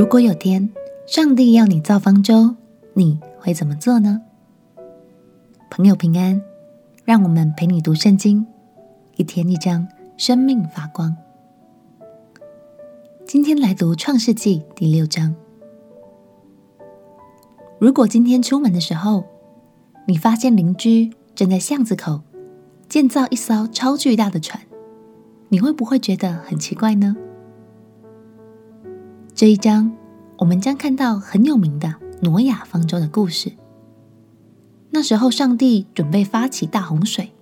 如果有天上帝要你造方舟，你会怎么做呢？朋友平安，让我们陪你读圣经，一天一章，生命发光。今天来读创世纪第六章。如果今天出门的时候，你发现邻居正在巷子口建造一艘超巨大的船，你会不会觉得很奇怪呢？这一章，我们将看到很有名的挪亚方舟的故事。那时候，上帝准备发起大洪水，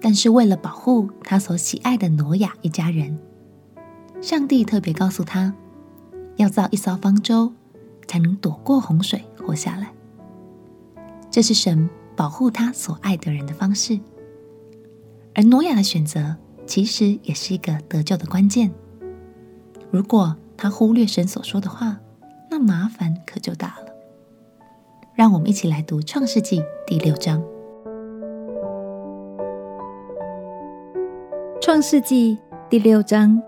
但是为了保护他所喜爱的挪亚一家人，上帝特别告诉他，要造一艘方舟，才能躲过洪水，活下来。这是神保护他所爱的人的方式。而挪亚的选择，其实也是一个得救的关键。如果他忽略神所说的话，那麻烦可就大了。让我们一起来读《创世纪》第六章。《创世纪》第六章：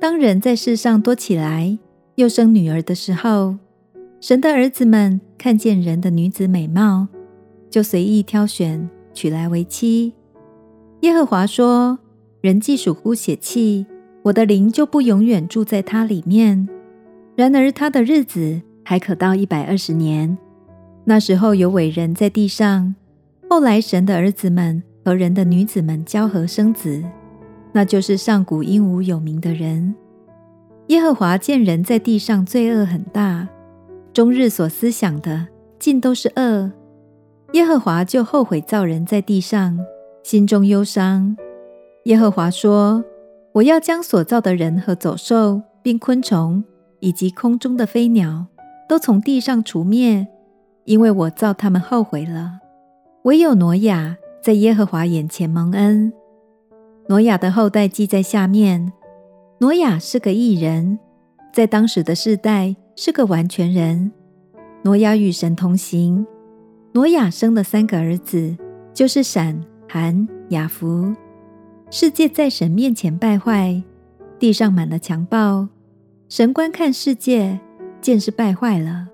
当人在世上多起来，又生女儿的时候，神的儿子们看见人的女子美貌，就随意挑选，娶来为妻。耶和华说：“人既属乎血气。”我的灵就不永远住在他里面。然而他的日子还可到一百二十年。那时候有伟人在地上。后来神的儿子们和人的女子们交合生子，那就是上古英武有名的人。耶和华见人在地上罪恶很大，终日所思想的尽都是恶。耶和华就后悔造人在地上，心中忧伤。耶和华说。我要将所造的人和走兽，并昆虫，以及空中的飞鸟，都从地上除灭，因为我造他们后悔了。唯有挪亚在耶和华眼前蒙恩。挪亚的后代记在下面。挪亚是个义人，在当时的世代是个完全人。挪亚与神同行。挪亚生了三个儿子，就是闪、含、雅弗。世界在神面前败坏，地上满了强暴。神观看世界，见是败坏了。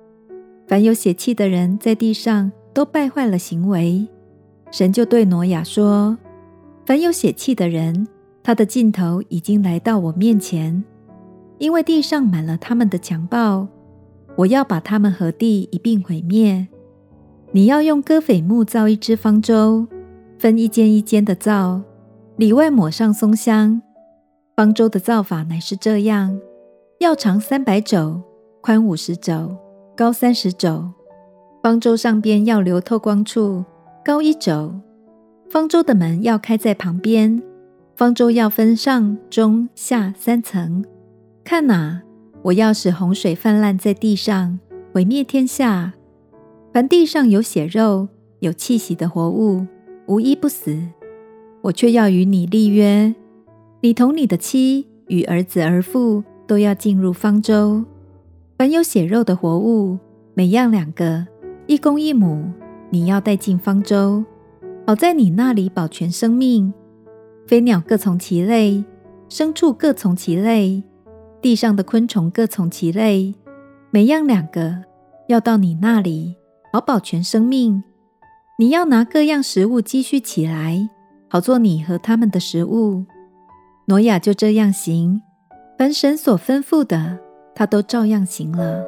凡有血气的人在地上都败坏了行为。神就对挪亚说：“凡有血气的人，他的尽头已经来到我面前，因为地上满了他们的强暴，我要把他们和地一并毁灭。你要用戈斐木造一只方舟，分一间一间的造。”里外抹上松香，方舟的造法乃是这样：要长三百肘，宽五十肘，高三十肘。方舟上边要留透光处，高一肘。方舟的门要开在旁边。方舟要分上中下三层。看哪，我要使洪水泛滥在地上，毁灭天下。凡地上有血肉、有气息的活物，无一不死。我却要与你立约，你同你的妻与儿子儿妇都要进入方舟。凡有血肉的活物，每样两个，一公一母，你要带进方舟，好在你那里保全生命。飞鸟各从其类，牲畜各从其类，地上的昆虫各从其类，每样两个，要到你那里，好保全生命。你要拿各样食物积蓄起来。好做你和他们的食物。挪亚就这样行，凡神所吩咐的，他都照样行了。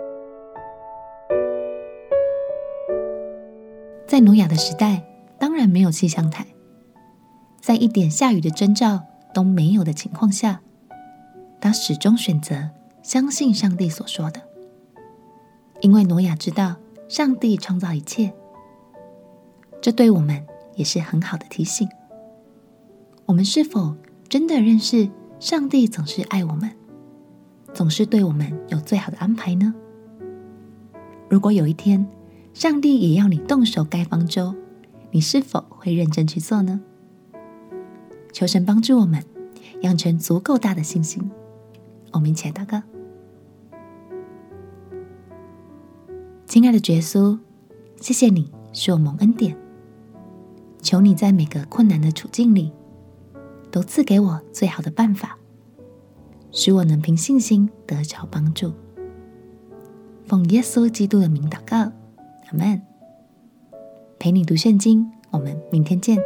在挪亚的时代，当然没有气象台，在一点下雨的征兆都没有的情况下，他始终选择相信上帝所说的，因为挪亚知道上帝创造一切。这对我们也是很好的提醒。我们是否真的认识上帝总是爱我们，总是对我们有最好的安排呢？如果有一天上帝也要你动手盖方舟，你是否会认真去做呢？求神帮助我们养成足够大的信心。我们一起来祷告：亲爱的耶稣，谢谢你使我蒙恩典，求你在每个困难的处境里。都赐给我最好的办法，使我能凭信心得着帮助。奉耶稣基督的名祷告，阿门。陪你读圣经，我们明天见。